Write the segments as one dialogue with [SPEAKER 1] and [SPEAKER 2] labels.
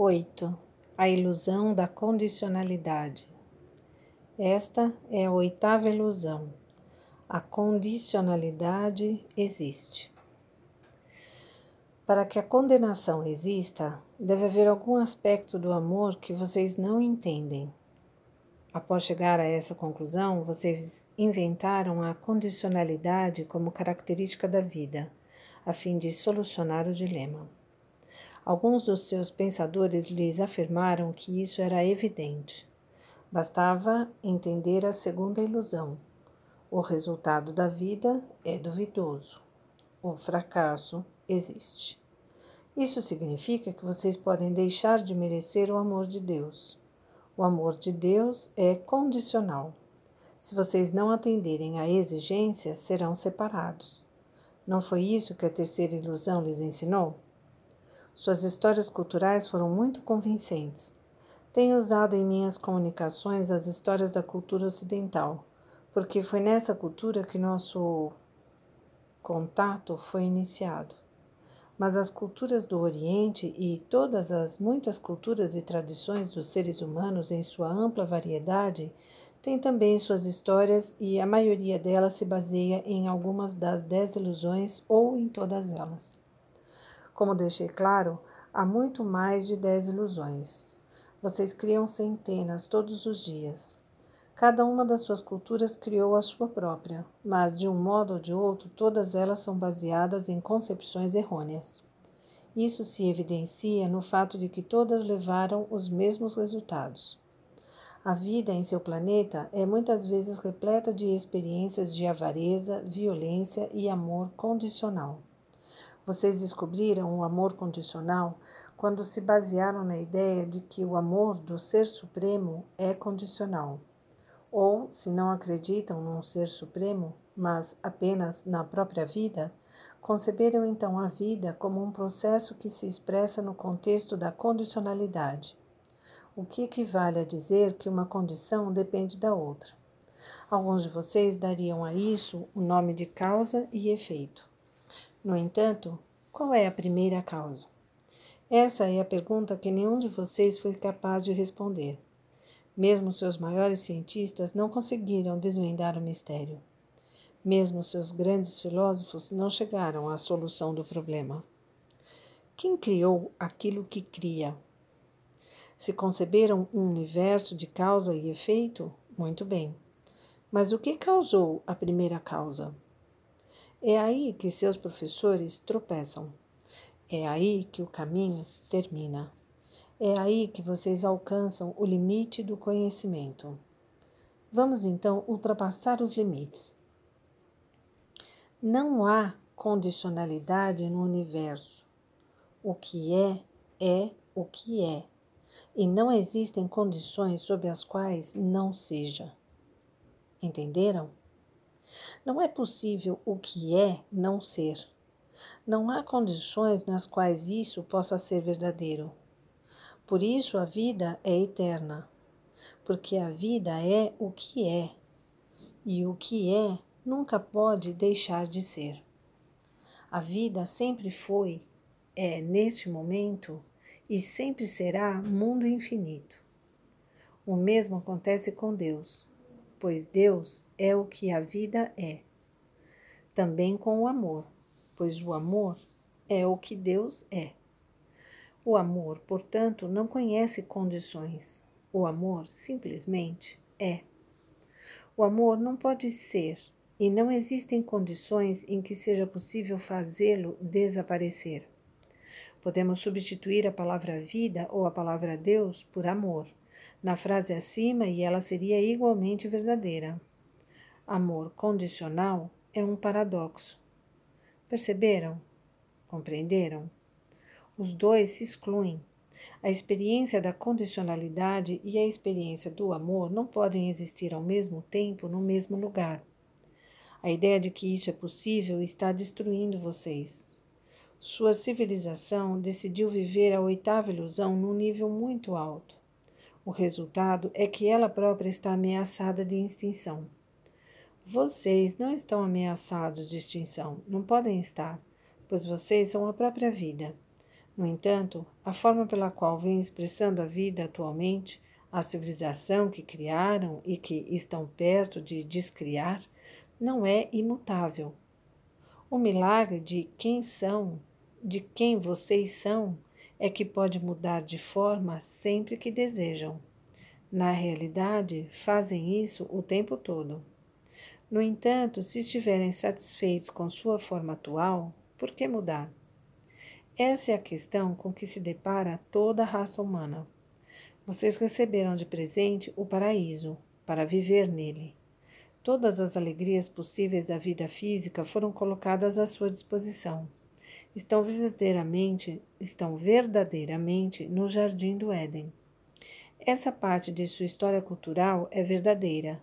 [SPEAKER 1] 8. A ilusão da condicionalidade. Esta é a oitava ilusão. A condicionalidade existe. Para que a condenação exista, deve haver algum aspecto do amor que vocês não entendem. Após chegar a essa conclusão, vocês inventaram a condicionalidade como característica da vida, a fim de solucionar o dilema. Alguns dos seus pensadores lhes afirmaram que isso era evidente. Bastava entender a segunda ilusão. O resultado da vida é duvidoso. O fracasso existe. Isso significa que vocês podem deixar de merecer o amor de Deus. O amor de Deus é condicional. Se vocês não atenderem à exigência, serão separados. Não foi isso que a terceira ilusão lhes ensinou? Suas histórias culturais foram muito convincentes. Tenho usado em minhas comunicações as histórias da cultura ocidental, porque foi nessa cultura que nosso contato foi iniciado. Mas as culturas do Oriente e todas as muitas culturas e tradições dos seres humanos, em sua ampla variedade, têm também suas histórias e a maioria delas se baseia em algumas das dez ilusões ou em todas elas. Como deixei claro, há muito mais de dez ilusões. Vocês criam centenas todos os dias. Cada uma das suas culturas criou a sua própria, mas de um modo ou de outro, todas elas são baseadas em concepções errôneas. Isso se evidencia no fato de que todas levaram os mesmos resultados. A vida em seu planeta é muitas vezes repleta de experiências de avareza, violência e amor condicional. Vocês descobriram o amor condicional quando se basearam na ideia de que o amor do Ser Supremo é condicional. Ou, se não acreditam num Ser Supremo, mas apenas na própria vida, conceberam então a vida como um processo que se expressa no contexto da condicionalidade, o que equivale a dizer que uma condição depende da outra. Alguns de vocês dariam a isso o nome de causa e efeito. No entanto, qual é a primeira causa? Essa é a pergunta que nenhum de vocês foi capaz de responder. Mesmo seus maiores cientistas não conseguiram desvendar o mistério. Mesmo seus grandes filósofos não chegaram à solução do problema. Quem criou aquilo que cria? Se conceberam um universo de causa e efeito, muito bem. Mas o que causou a primeira causa? É aí que seus professores tropeçam. É aí que o caminho termina. É aí que vocês alcançam o limite do conhecimento. Vamos então ultrapassar os limites. Não há condicionalidade no universo. O que é, é o que é. E não existem condições sob as quais não seja. Entenderam? Não é possível o que é não ser. Não há condições nas quais isso possa ser verdadeiro. Por isso a vida é eterna, porque a vida é o que é, e o que é nunca pode deixar de ser. A vida sempre foi, é neste momento e sempre será mundo infinito. O mesmo acontece com Deus pois Deus é o que a vida é. Também com o amor, pois o amor é o que Deus é. O amor, portanto, não conhece condições. O amor simplesmente é. O amor não pode ser e não existem condições em que seja possível fazê-lo desaparecer. Podemos substituir a palavra vida ou a palavra Deus por amor na frase acima e ela seria igualmente verdadeira. Amor condicional é um paradoxo. Perceberam? Compreenderam? Os dois se excluem. A experiência da condicionalidade e a experiência do amor não podem existir ao mesmo tempo no mesmo lugar. A ideia de que isso é possível está destruindo vocês. Sua civilização decidiu viver a oitava ilusão num nível muito alto. O resultado é que ela própria está ameaçada de extinção. Vocês não estão ameaçados de extinção, não podem estar, pois vocês são a própria vida. No entanto, a forma pela qual vem expressando a vida atualmente, a civilização que criaram e que estão perto de descriar, não é imutável. O milagre de quem são, de quem vocês são, é que pode mudar de forma sempre que desejam. Na realidade, fazem isso o tempo todo. No entanto, se estiverem satisfeitos com sua forma atual, por que mudar? Essa é a questão com que se depara toda a raça humana. Vocês receberam de presente o paraíso para viver nele. Todas as alegrias possíveis da vida física foram colocadas à sua disposição. Estão verdadeiramente, estão verdadeiramente no jardim do Éden. Essa parte de sua história cultural é verdadeira.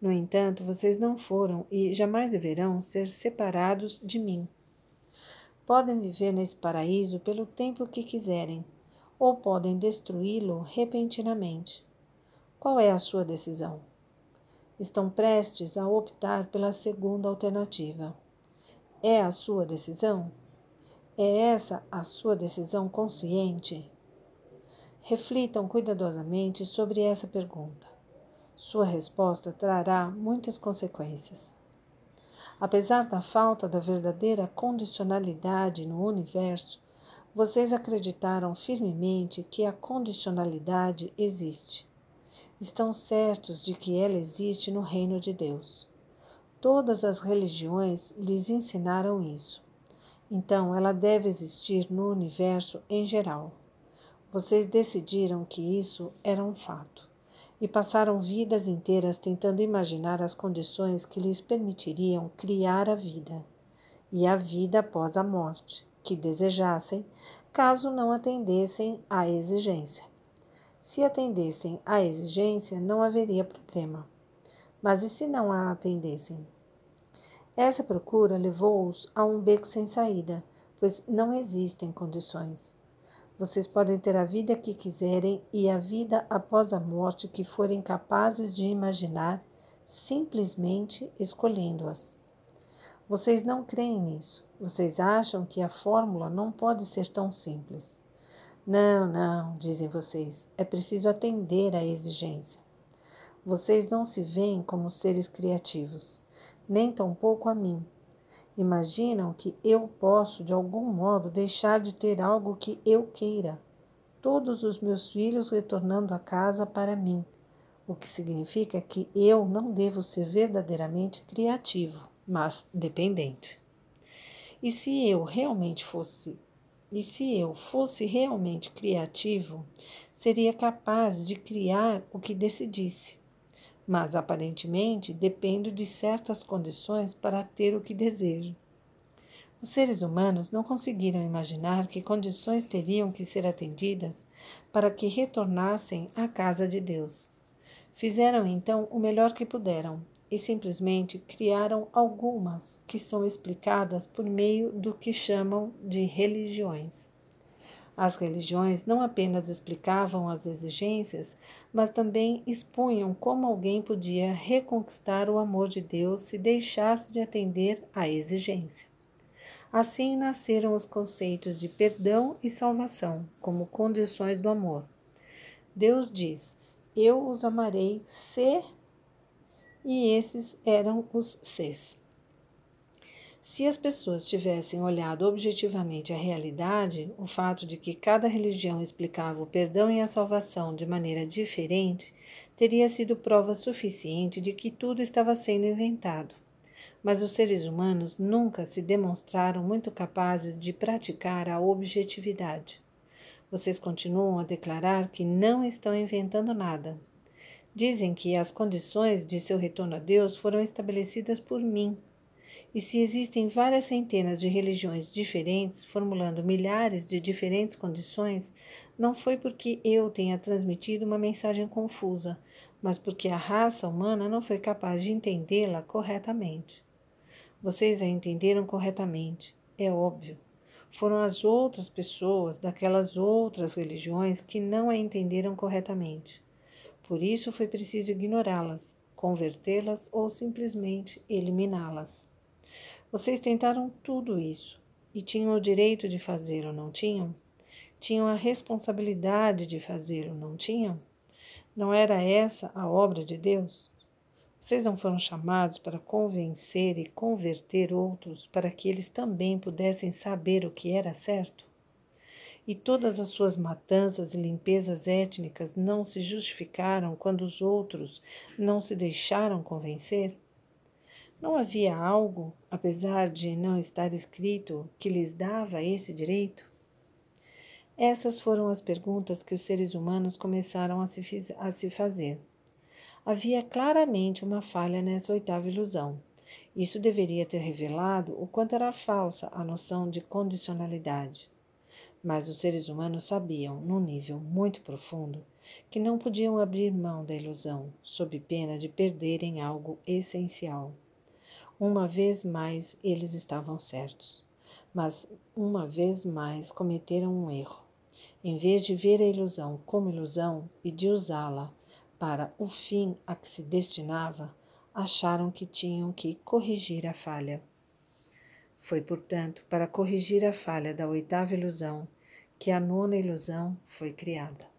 [SPEAKER 1] No entanto, vocês não foram e jamais deverão ser separados de mim. Podem viver nesse paraíso pelo tempo que quiserem, ou podem destruí-lo repentinamente. Qual é a sua decisão? Estão prestes a optar pela segunda alternativa. É a sua decisão? É essa a sua decisão consciente? Reflitam cuidadosamente sobre essa pergunta. Sua resposta trará muitas consequências. Apesar da falta da verdadeira condicionalidade no universo, vocês acreditaram firmemente que a condicionalidade existe. Estão certos de que ela existe no reino de Deus. Todas as religiões lhes ensinaram isso. Então, ela deve existir no universo em geral. Vocês decidiram que isso era um fato e passaram vidas inteiras tentando imaginar as condições que lhes permitiriam criar a vida e a vida após a morte, que desejassem, caso não atendessem à exigência. Se atendessem à exigência, não haveria problema. Mas e se não a atendessem? Essa procura levou-os a um beco sem saída, pois não existem condições. Vocês podem ter a vida que quiserem e a vida após a morte que forem capazes de imaginar, simplesmente escolhendo-as. Vocês não creem nisso. Vocês acham que a fórmula não pode ser tão simples. Não, não, dizem vocês, é preciso atender à exigência. Vocês não se veem como seres criativos, nem tampouco a mim, Imaginam que eu posso, de algum modo, deixar de ter algo que eu queira. Todos os meus filhos retornando a casa para mim, o que significa que eu não devo ser verdadeiramente criativo, mas dependente. E se eu realmente fosse, e se eu fosse realmente criativo, seria capaz de criar o que decidisse mas aparentemente dependo de certas condições para ter o que desejo. Os seres humanos não conseguiram imaginar que condições teriam que ser atendidas para que retornassem à casa de Deus. Fizeram então o melhor que puderam e simplesmente criaram algumas que são explicadas por meio do que chamam de religiões. As religiões não apenas explicavam as exigências, mas também expunham como alguém podia reconquistar o amor de Deus se deixasse de atender à exigência. Assim nasceram os conceitos de perdão e salvação como condições do amor. Deus diz: Eu os amarei se. E esses eram os ses. Se as pessoas tivessem olhado objetivamente a realidade, o fato de que cada religião explicava o perdão e a salvação de maneira diferente teria sido prova suficiente de que tudo estava sendo inventado. Mas os seres humanos nunca se demonstraram muito capazes de praticar a objetividade. Vocês continuam a declarar que não estão inventando nada. Dizem que as condições de seu retorno a Deus foram estabelecidas por mim e se existem várias centenas de religiões diferentes, formulando milhares de diferentes condições, não foi porque eu tenha transmitido uma mensagem confusa, mas porque a raça humana não foi capaz de entendê-la corretamente. Vocês a entenderam corretamente, é óbvio. Foram as outras pessoas daquelas outras religiões que não a entenderam corretamente. Por isso foi preciso ignorá-las, convertê-las ou simplesmente eliminá-las. Vocês tentaram tudo isso e tinham o direito de fazê-lo, não tinham? tinham a responsabilidade de fazê-lo, não tinham? Não era essa a obra de Deus? Vocês não foram chamados para convencer e converter outros para que eles também pudessem saber o que era certo? E todas as suas matanças e limpezas étnicas não se justificaram quando os outros não se deixaram convencer? Não havia algo, apesar de não estar escrito, que lhes dava esse direito? Essas foram as perguntas que os seres humanos começaram a se, a se fazer. Havia claramente uma falha nessa oitava ilusão. Isso deveria ter revelado o quanto era falsa a noção de condicionalidade. Mas os seres humanos sabiam, num nível muito profundo, que não podiam abrir mão da ilusão, sob pena de perderem algo essencial. Uma vez mais eles estavam certos, mas uma vez mais cometeram um erro. Em vez de ver a ilusão como ilusão e de usá-la para o fim a que se destinava, acharam que tinham que corrigir a falha. Foi, portanto, para corrigir a falha da oitava ilusão que a nona ilusão foi criada.